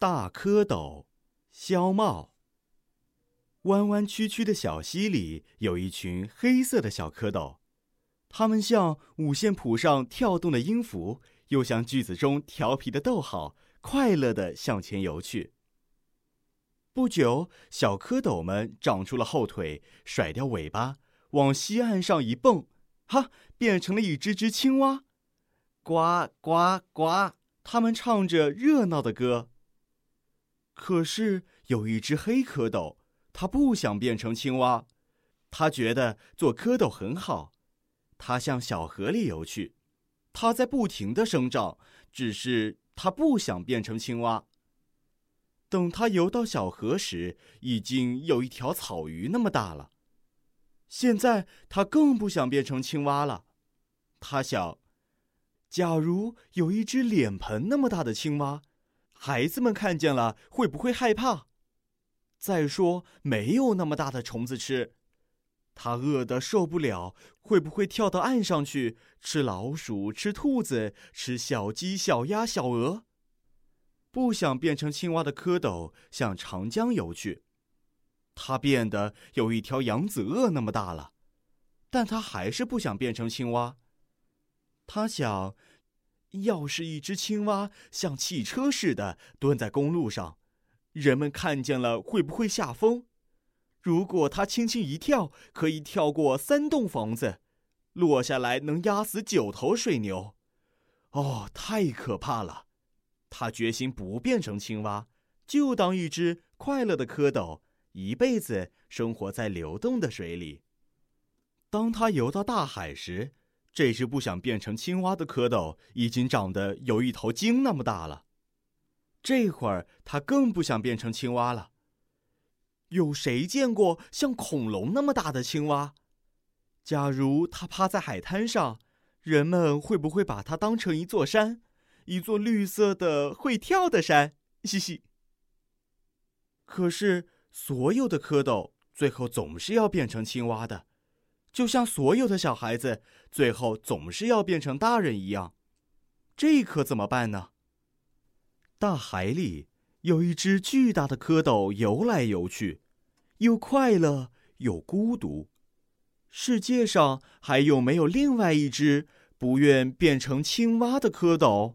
大蝌蚪，肖茂。弯弯曲曲的小溪里有一群黑色的小蝌蚪，它们像五线谱上跳动的音符，又像句子中调皮的逗号，快乐地向前游去。不久，小蝌蚪们长出了后腿，甩掉尾巴，往溪岸上一蹦，哈，变成了一只只青蛙，呱呱呱！它们唱着热闹的歌。可是有一只黑蝌蚪，它不想变成青蛙，它觉得做蝌蚪很好。它向小河里游去，它在不停的生长，只是它不想变成青蛙。等它游到小河时，已经有一条草鱼那么大了。现在它更不想变成青蛙了。它想，假如有一只脸盆那么大的青蛙。孩子们看见了会不会害怕？再说没有那么大的虫子吃，它饿得受不了，会不会跳到岸上去吃老鼠、吃兔子、吃小鸡、小鸭、小鹅？不想变成青蛙的蝌蚪向长江游去，它变得有一条扬子鳄那么大了，但它还是不想变成青蛙。它想。要是一只青蛙像汽车似的蹲在公路上，人们看见了会不会吓疯？如果它轻轻一跳，可以跳过三栋房子，落下来能压死九头水牛。哦，太可怕了！他决心不变成青蛙，就当一只快乐的蝌蚪，一辈子生活在流动的水里。当他游到大海时，这只不想变成青蛙的蝌蚪已经长得有一头鲸那么大了，这会儿它更不想变成青蛙了。有谁见过像恐龙那么大的青蛙？假如它趴在海滩上，人们会不会把它当成一座山，一座绿色的会跳的山？嘻嘻。可是所有的蝌蚪最后总是要变成青蛙的。就像所有的小孩子最后总是要变成大人一样，这可怎么办呢？大海里有一只巨大的蝌蚪游来游去，又快乐又孤独。世界上还有没有另外一只不愿变成青蛙的蝌蚪？